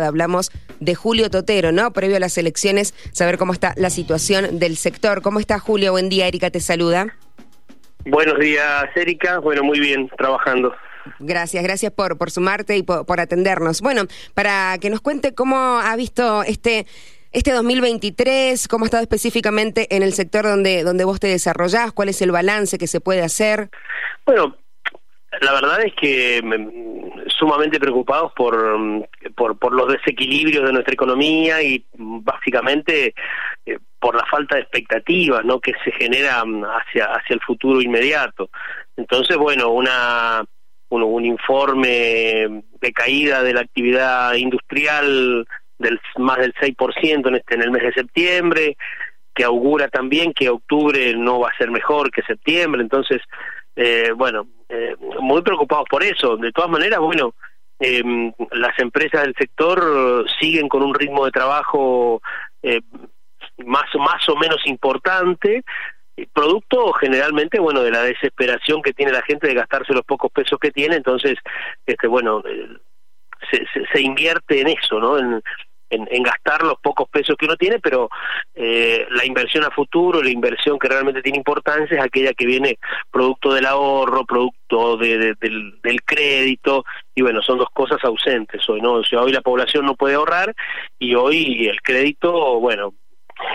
Hablamos de Julio Totero, ¿no? Previo a las elecciones, saber cómo está la situación del sector. ¿Cómo está Julio? Buen día, Erika te saluda. Buenos días, Erika. Bueno, muy bien, trabajando. Gracias, gracias por, por sumarte y por, atendernos. Bueno, para que nos cuente cómo ha visto este, este 2023, cómo ha estado específicamente en el sector donde, donde vos te desarrollás, cuál es el balance que se puede hacer. Bueno, la verdad es que sumamente preocupados por, mm, por, por los desequilibrios de nuestra economía y mm, básicamente eh, por la falta de expectativas ¿no? que se genera hacia, hacia el futuro inmediato. Entonces, bueno, una, un, un informe de caída de la actividad industrial del más del 6% en, este, en el mes de septiembre, que augura también que octubre no va a ser mejor que septiembre, entonces eh, bueno, eh, muy preocupados por eso. De todas maneras, bueno, eh, las empresas del sector siguen con un ritmo de trabajo eh, más, más o menos importante, producto generalmente, bueno, de la desesperación que tiene la gente de gastarse los pocos pesos que tiene, entonces, este, bueno, se, se, se invierte en eso, ¿no? En, en, gastar los pocos pesos que uno tiene, pero eh, la inversión a futuro, la inversión que realmente tiene importancia es aquella que viene producto del ahorro, producto de, del, crédito, y bueno, son dos cosas ausentes hoy, ¿no? Hoy la población no puede ahorrar y hoy el crédito, bueno,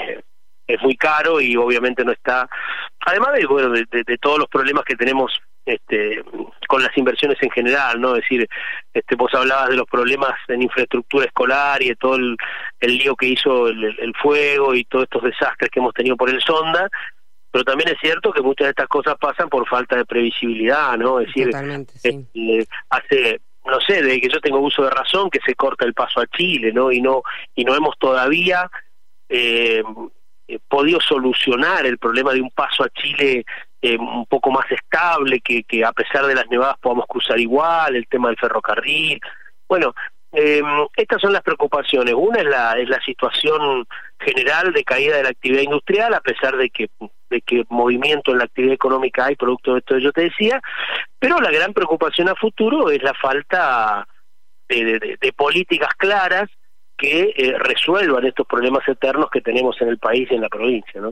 eh, es muy caro y obviamente no está, además de, bueno, de todos los problemas que tenemos este, con las inversiones en general, ¿no? Es decir, este, vos hablabas de los problemas en infraestructura escolar y de todo el, lío que hizo el, fuego y todos estos desastres que hemos tenido por el sonda, pero también es cierto que muchas de estas cosas pasan por falta de previsibilidad, ¿no? Es decir, este, hace no sé, desde que yo tengo uso de razón que se corta el paso a Chile, ¿no? Y no y no hemos todavía eh, eh, podido solucionar el problema de un paso a Chile eh, un poco más estable, que, que a pesar de las nevadas podamos cruzar igual, el tema del ferrocarril. Bueno, eh, estas son las preocupaciones. Una es la, es la situación general de caída de la actividad industrial, a pesar de que, de que movimiento en la actividad económica hay, producto de esto que yo te decía, pero la gran preocupación a futuro es la falta de, de políticas claras que eh, resuelvan estos problemas eternos que tenemos en el país y en la provincia. ¿no?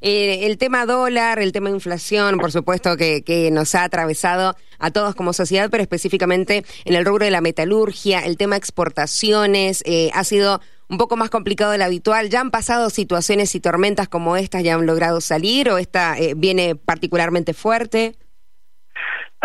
Eh, el tema dólar, el tema inflación, por supuesto que, que nos ha atravesado a todos como sociedad, pero específicamente en el rubro de la metalurgia, el tema exportaciones, eh, ha sido un poco más complicado de lo habitual. ¿Ya han pasado situaciones y tormentas como estas? ¿Ya han logrado salir o esta viene particularmente fuerte?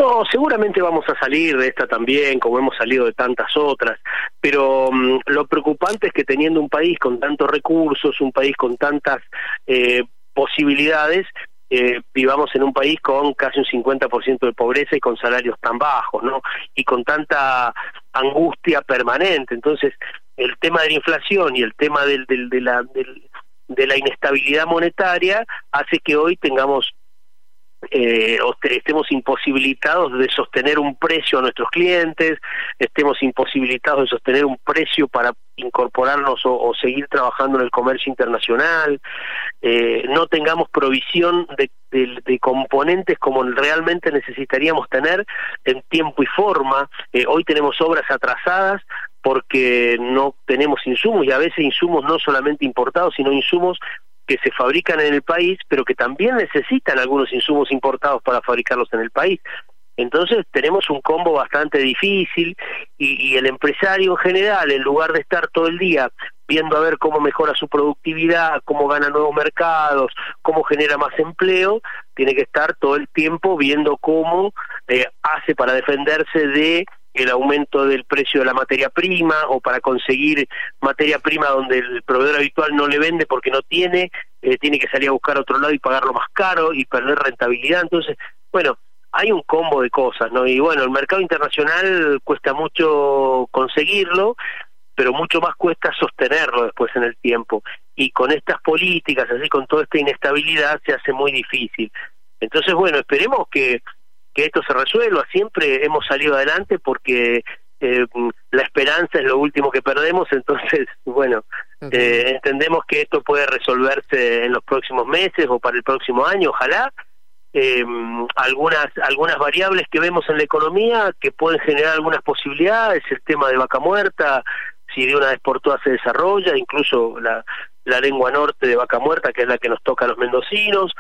No, seguramente vamos a salir de esta también, como hemos salido de tantas otras, pero mm, lo preocupante es que teniendo un país con tantos recursos, un país con tantas eh, posibilidades, eh, vivamos en un país con casi un 50% de pobreza y con salarios tan bajos, ¿no? Y con tanta angustia permanente. Entonces, el tema de la inflación y el tema del, del, de, la, del, de la inestabilidad monetaria hace que hoy tengamos eh, estemos imposibilitados de sostener un precio a nuestros clientes, estemos imposibilitados de sostener un precio para incorporarnos o, seguir trabajando en el comercio internacional, eh, no tengamos provisión de, componentes como realmente necesitaríamos tener en tiempo y forma. Eh, hoy tenemos obras atrasadas porque no tenemos insumos y a veces insumos no solamente importados, sino insumos que se fabrican en el país, pero que también necesitan algunos insumos importados para fabricarlos en el país. Entonces tenemos un combo bastante difícil y, el empresario en general, en lugar de estar todo el día viendo a ver cómo mejora su productividad, cómo gana nuevos mercados, cómo genera más empleo, tiene que estar todo el tiempo viendo cómo eh, hace para defenderse de el aumento del precio de la materia prima o para conseguir materia prima donde el proveedor habitual no le vende porque no tiene, eh, tiene que salir a buscar otro lado y pagarlo más caro y perder rentabilidad. Entonces, bueno, hay un combo de cosas, ¿no? Y bueno, el mercado internacional cuesta mucho conseguirlo, pero mucho más cuesta sostenerlo después en el tiempo. Y con estas políticas, así con toda esta inestabilidad, se hace muy difícil. Entonces, bueno, esperemos que que esto se resuelva. Siempre hemos salido adelante porque eh, la esperanza es lo último que perdemos, entonces, bueno, eh, entendemos que esto puede resolverse en los próximos meses o para el próximo año, ojalá. Eh, algunas algunas variables que vemos en la economía que pueden generar algunas posibilidades, el tema de vaca muerta, si de una vez por todas se desarrolla, incluso la, la lengua norte de Vaca Muerta, que es la que nos toca a los mendocinos,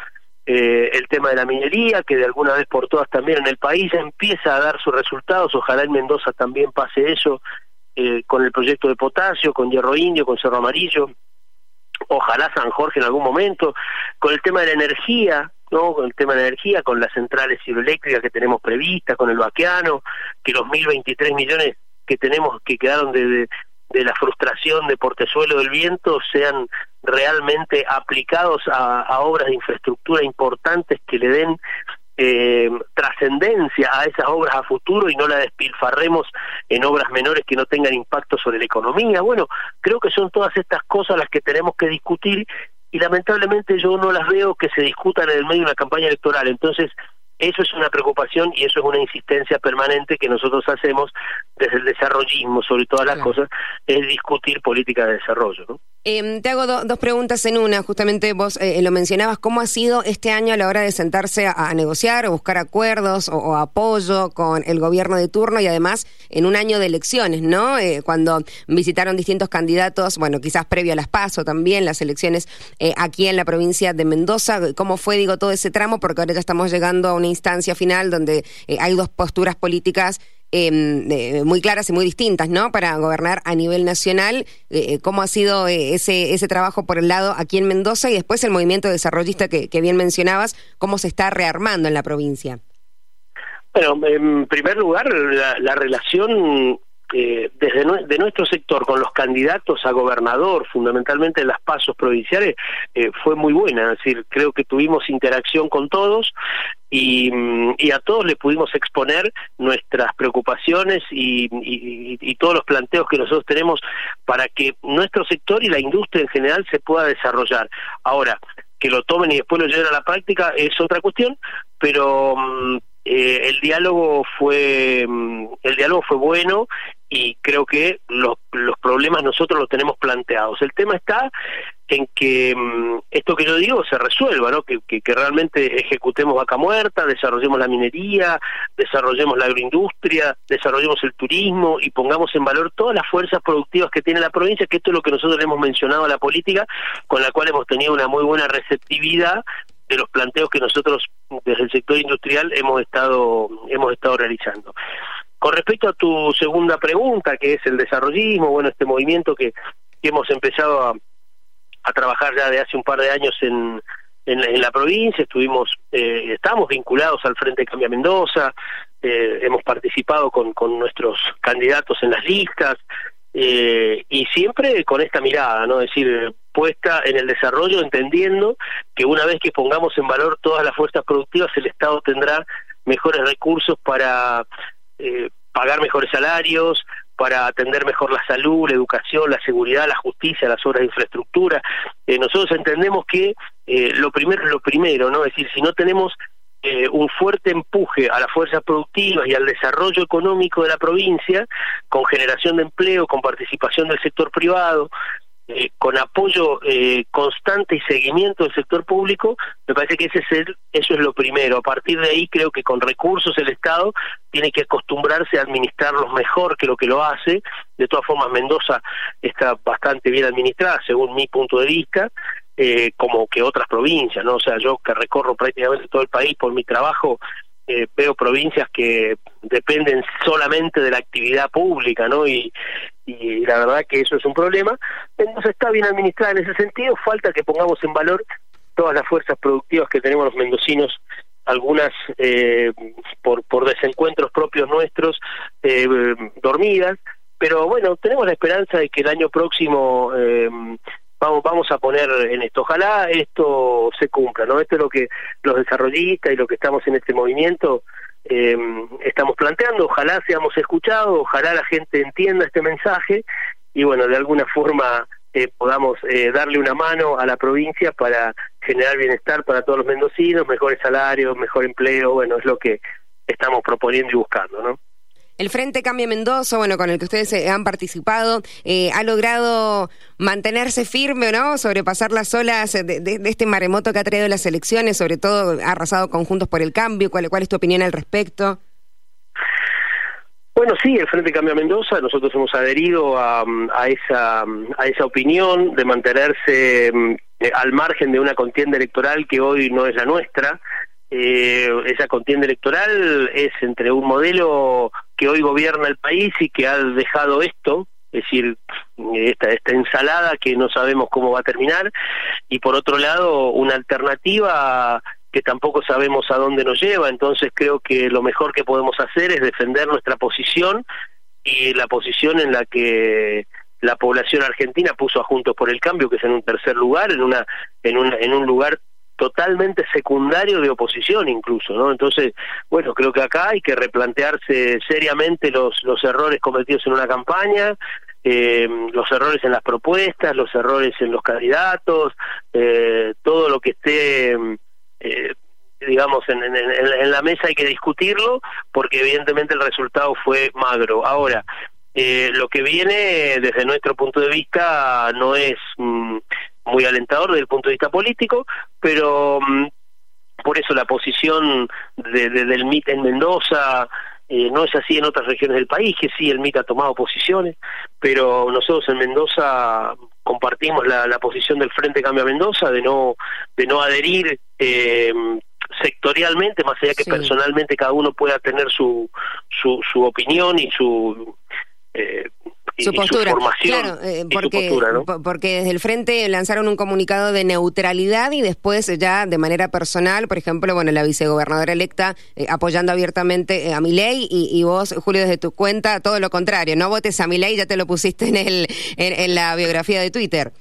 eh, el tema de la minería, que de alguna vez por todas también en el país empieza a dar sus resultados, ojalá en Mendoza también pase eso, eh, con el proyecto de potasio, con Hierro Indio, con Cerro Amarillo, ojalá San Jorge en algún momento, con el tema de la energía, ¿no? Con el tema de la energía, con las centrales hidroeléctricas que tenemos previstas, con el vaqueano, que los 1.023 millones que tenemos que quedaron de, de, la frustración de Portezuelo del Viento sean realmente aplicados a, a obras de infraestructura importantes que le den eh, trascendencia a esas obras a futuro y no la despilfarremos en obras menores que no tengan impacto sobre la economía. Bueno, creo que son todas estas cosas las que tenemos que discutir y lamentablemente yo no las veo que se discutan en el medio de una campaña electoral. Entonces, eso es una preocupación y eso es una insistencia permanente que nosotros hacemos desde el desarrollismo, sobre todas las cosas, es discutir política de desarrollo. ¿no? Em, te hago dos preguntas en una. Justamente vos eh, lo mencionabas. ¿Cómo ha sido este año a la hora de sentarse a, negociar o buscar acuerdos o, apoyo con el gobierno de turno y además en un año de elecciones, ¿no? Eh, cuando visitaron distintos candidatos, bueno, quizás previo a las PASO también, las elecciones eh, aquí en la provincia de Mendoza. ¿Cómo fue, digo, todo ese tramo? Porque ahora ya estamos llegando a una instancia final donde hay dos posturas políticas eh, muy claras y muy distintas, ¿no? Para gobernar a nivel nacional, eh, cómo ha sido eh, ese, ese trabajo por el lado aquí en Mendoza y después el movimiento desarrollista que, bien mencionabas, cómo se está rearmando en la provincia. Bueno, en primer lugar, la relación eh, desde de nuestro sector con los candidatos a gobernador, fundamentalmente en las pasos provinciales, eh, fue muy buena. Es decir, creo que tuvimos interacción con todos y, a todos le pudimos exponer nuestras preocupaciones y, y, todos los planteos que nosotros tenemos para que nuestro sector y la industria en general se pueda desarrollar. Ahora, que lo tomen y después lo lleven a la práctica es otra cuestión, pero mm, eh, el diálogo fue mm, el diálogo fue bueno y creo que los, problemas nosotros los tenemos planteados. El tema está en que mm, esto que yo digo se resuelva, ¿no? Que, que, realmente ejecutemos vaca muerta, desarrollemos la minería, desarrollemos la agroindustria, desarrollemos el turismo y pongamos en valor todas las fuerzas productivas que tiene la provincia, que esto es lo que nosotros le hemos mencionado a la política, con la cual hemos tenido una muy buena receptividad de los planteos que nosotros desde el sector industrial hemos estado hemos estado realizando. Con respecto a tu segunda pregunta, que es el desarrollismo, bueno, este movimiento que, hemos empezado a, trabajar ya de hace un par de años en, en, la, provincia, estuvimos, eh, estamos vinculados al Frente Cambia Mendoza, eh, hemos participado con, con nuestros candidatos en las listas, eh, y siempre con esta mirada, ¿no? Es decir, puesta en el desarrollo, entendiendo que una vez que pongamos en valor todas las fuerzas productivas, el Estado tendrá mejores recursos para eh, pagar mejores salarios, para atender mejor la salud, la educación, la seguridad, la justicia, las obras de infraestructura. Eh, nosotros entendemos que eh, lo primero es lo primero, ¿no? Es decir, si no tenemos un fuerte empuje a las fuerzas productivas y al desarrollo económico de la provincia, con generación de empleo, con participación del sector privado, eh, con apoyo eh, constante y seguimiento del sector público, me parece que ese es el, eso es lo primero. A partir de ahí creo que con recursos el Estado tiene que acostumbrarse a administrarlos mejor que lo que lo hace. De todas formas, Mendoza está bastante bien administrada, según mi punto de vista, eh, como que otras provincias, ¿no? O sea, yo que recorro prácticamente todo el país por mi trabajo, eh, veo provincias que dependen solamente de la actividad pública, ¿no? Y, y la verdad que eso es un problema. Entonces está bien administrada en ese sentido, falta que pongamos en valor todas las fuerzas productivas que tenemos los mendocinos, algunas eh, por, por desencuentros propios nuestros, eh, dormidas, pero bueno, tenemos la esperanza de que el año próximo eh, vamos vamos a poner en esto. Ojalá esto se cumpla, ¿no? Esto es lo que los desarrollistas y lo que estamos en este movimiento eh, estamos planteando. Ojalá seamos escuchados, ojalá la gente entienda este mensaje y bueno, de alguna forma eh, podamos eh, darle una mano a la provincia para generar bienestar para todos los mendocinos, mejores salarios, mejor empleo, bueno, es lo que estamos proponiendo y buscando, ¿no? El Frente Cambia Mendoza, bueno, con el que ustedes eh, han participado, eh, ha logrado mantenerse firme, ¿no? Sobrepasar las olas de, este maremoto que ha traído las elecciones, sobre todo ha arrasado con Juntos por el Cambio. ¿Cuál, cuál es tu opinión al respecto? Bueno, sí, el Frente Cambio Mendoza, nosotros hemos adherido a, a, esa, a esa opinión de mantenerse mm, eh, al margen de una contienda electoral que hoy no es la nuestra. Eh, esa contienda electoral es entre un modelo que hoy gobierna el país y que ha dejado esto, es decir, esta, esta ensalada que no sabemos cómo va a terminar, y por otro lado, una alternativa que tampoco sabemos a dónde nos lleva, entonces creo que lo mejor que podemos hacer es defender nuestra posición y la posición en la que la población argentina puso a Juntos por el Cambio, que es en un tercer lugar, en una en un en un lugar totalmente secundario de oposición incluso, ¿no? Entonces, bueno, creo que acá hay que replantearse seriamente los los errores cometidos en una campaña, eh, los errores en las propuestas, los errores en los candidatos, eh, todo lo que esté eh, digamos, en, la mesa hay que discutirlo porque evidentemente el resultado fue magro. Ahora, eh, lo que viene desde nuestro punto de vista no es mm, muy alentador desde el punto de vista político, pero mm, por eso la posición de, del MIT en Mendoza eh, no es así en otras regiones del país, que sí el MIT ha tomado posiciones, pero nosotros en Mendoza compartimos la, la posición del Frente Cambio a Mendoza de no de no adherir eh, sectorialmente, más allá que personalmente cada uno pueda tener su, su, su opinión y su eh, su postura. claro, eh, porque, porque desde el frente lanzaron un comunicado de neutralidad y después ya de manera personal, por ejemplo, bueno, la vicegobernadora electa eh, apoyando abiertamente eh, a mi ley y, vos, Julio, desde tu cuenta, todo lo contrario, no votes a mi ley, ya te lo pusiste en, el, en, la biografía de Twitter.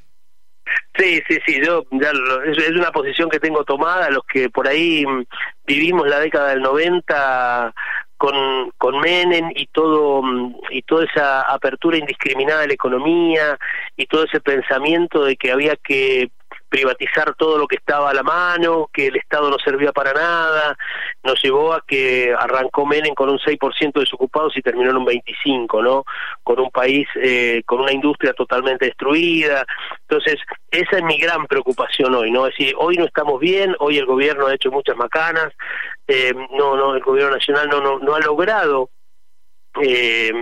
Sí, sí, sí, yo ya es, una posición que tengo tomada, los que por ahí mm, vivimos la década del 90 con, con Menem y todo mm, y toda esa apertura indiscriminada de la economía y todo ese pensamiento de que había que privatizar todo lo que estaba a la mano, que el Estado no servía para nada, nos llevó a que arrancó Menem con un 6% de desocupados y terminó en un 25%, ¿no? Con un país, eh, con una industria totalmente destruida. Entonces, esa es mi gran preocupación hoy, ¿no? Es decir, hoy no estamos bien, hoy el gobierno ha hecho muchas macanas, eh, no, no, el gobierno nacional no, no, no ha logrado eh,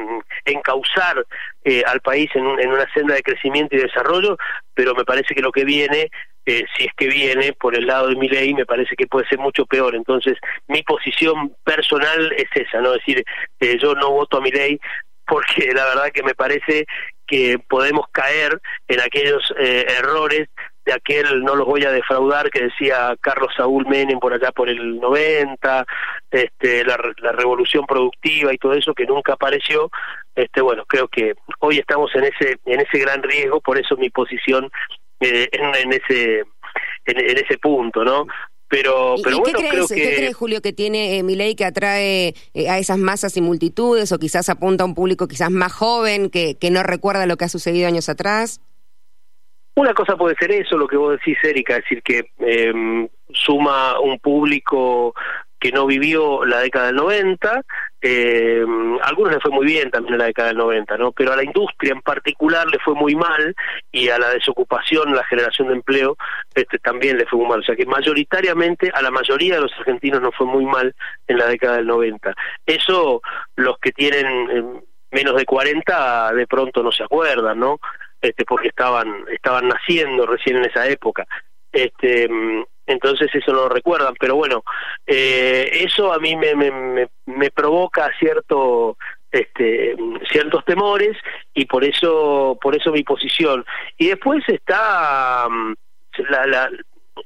encauzar eh, al país en, en, una senda de crecimiento y desarrollo, pero me parece que lo que viene, eh, si es que viene por el lado de mi ley, me parece que puede ser mucho peor. Entonces, mi posición personal es esa, ¿no? Es decir, eh, yo no voto a mi ley porque la verdad que me parece que podemos caer en aquellos eh, errores de aquel no los voy a defraudar que decía Carlos Saúl Menem por allá por el 90, este, la, revolución productiva y todo eso que nunca apareció, este, bueno, creo que hoy estamos en ese, en ese gran riesgo, por eso mi posición eh, en, ese, en, ese punto, ¿no? pero pero bueno ¿qué crees, ¿qué crees Julio que tiene eh, mi ley que atrae eh, a esas masas y multitudes o quizás apunta a un público quizás más joven que, que no recuerda lo que ha sucedido años atrás una cosa puede ser eso, lo que vos decís, Erika, es decir, que eh, suma un público que no vivió la década del 90, eh, a algunos le fue muy bien también en la década del 90, ¿no? Pero a la industria en particular le fue muy mal y a la desocupación, la generación de empleo, este también le fue muy mal. O sea que mayoritariamente a la mayoría de los argentinos no fue muy mal en la década del 90. Eso los que tienen eh, menos de 40 de pronto no se acuerdan, ¿no? Este, porque estaban, estaban naciendo recién en esa época. Este, entonces eso no lo recuerdan, pero bueno, eh, eso a mí me, me, me, provoca cierto este, ciertos temores y por eso por eso mi posición y después está mm, la, la,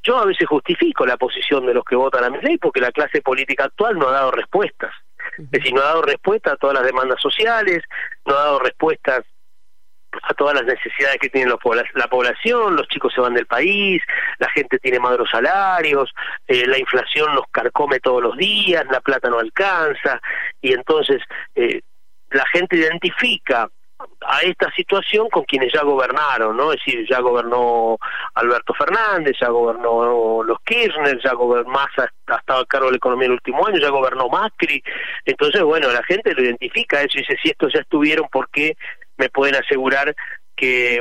yo a veces justifico la posición de los que votan a mi ley porque la clase política actual no ha dado respuestas es decir no ha dado respuesta a todas las demandas sociales no ha dado respuestas a todas las necesidades que tiene la población, los chicos se van del país, la gente tiene magros salarios, eh, la inflación nos carcome todos los días, la plata no alcanza, y entonces eh, la gente identifica a esta situación con quienes ya gobernaron, ¿no? Es decir, ya gobernó Alberto Fernández, ya gobernó los Kirchner, ya gobernó Massa, ha estado a cargo de la economía el último año, ya gobernó Macri. Entonces, bueno, la gente lo identifica eso y dice, si estos ya estuvieron, ¿por qué me pueden asegurar que,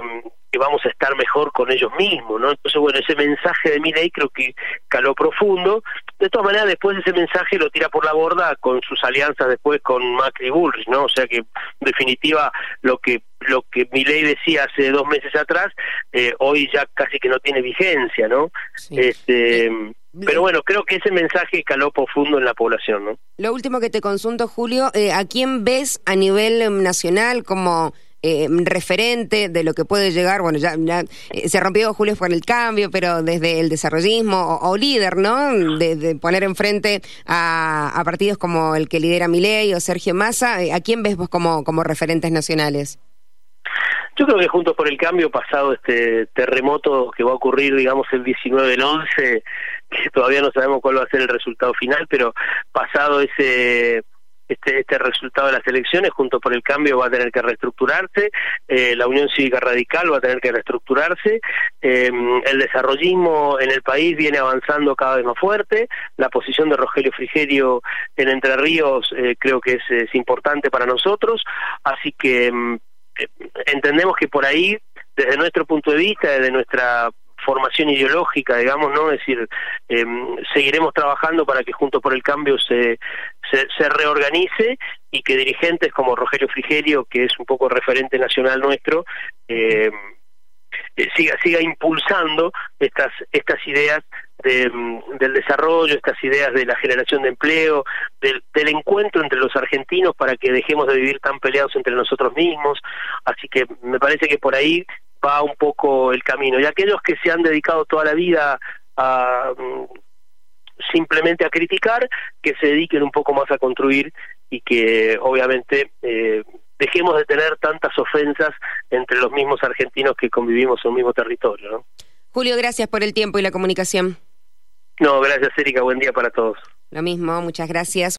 vamos a estar mejor con ellos mismos, ¿no? Entonces, bueno, ese mensaje de mi ley creo que caló profundo de todas maneras después ese mensaje lo tira por la borda con sus alianzas después con Macri y Bullrich, ¿no? O sea que en definitiva lo que lo que ley decía hace dos meses atrás eh, hoy ya casi que no tiene vigencia, ¿no? Este, pero bueno, creo que ese mensaje caló profundo en la población, ¿no? Lo último que te consulto, Julio, eh, ¿a quién ves a nivel em, nacional como eh, referente de lo que puede llegar, bueno, ya, eh, se rompió Julio por el cambio, pero desde el desarrollismo o, líder, ¿no? De, poner enfrente a, a, partidos como el que lidera Milei o Sergio Massa, eh, ¿a quién ves vos como, como referentes nacionales? Yo creo que Juntos por el Cambio, pasado este terremoto que va a ocurrir, digamos, el 19 del 11, que todavía no sabemos cuál va a ser el resultado final, pero pasado ese este, este resultado de las elecciones, junto por el cambio, va a tener que reestructurarse, eh, la Unión Cívica Radical va a tener que reestructurarse, em, el desarrollismo en el país viene avanzando cada vez más fuerte, la posición de Rogelio Frigerio en Entre Ríos eh, creo que es, importante para nosotros, así que eh, entendemos que por ahí, desde nuestro punto de vista, desde nuestra formación ideológica, digamos, ¿no? Es decir, eh, seguiremos trabajando para que Junto por el Cambio se, se, reorganice y que dirigentes como Rogelio Frigerio, que es un poco referente nacional nuestro, eh, eh, siga siga impulsando estas estas ideas del desarrollo, estas ideas de la generación de empleo, del, del, encuentro entre los argentinos para que dejemos de vivir tan peleados entre nosotros mismos. Así que me parece que por ahí va un poco el camino. Y aquellos que se han dedicado toda la vida a mm, simplemente a criticar, que se dediquen un poco más a construir y que obviamente eh, dejemos de tener tantas ofensas entre los mismos argentinos que convivimos en un mismo territorio. ¿no? Julio, gracias por el tiempo y la comunicación. No, gracias Erika, buen día para todos. Lo mismo, muchas gracias.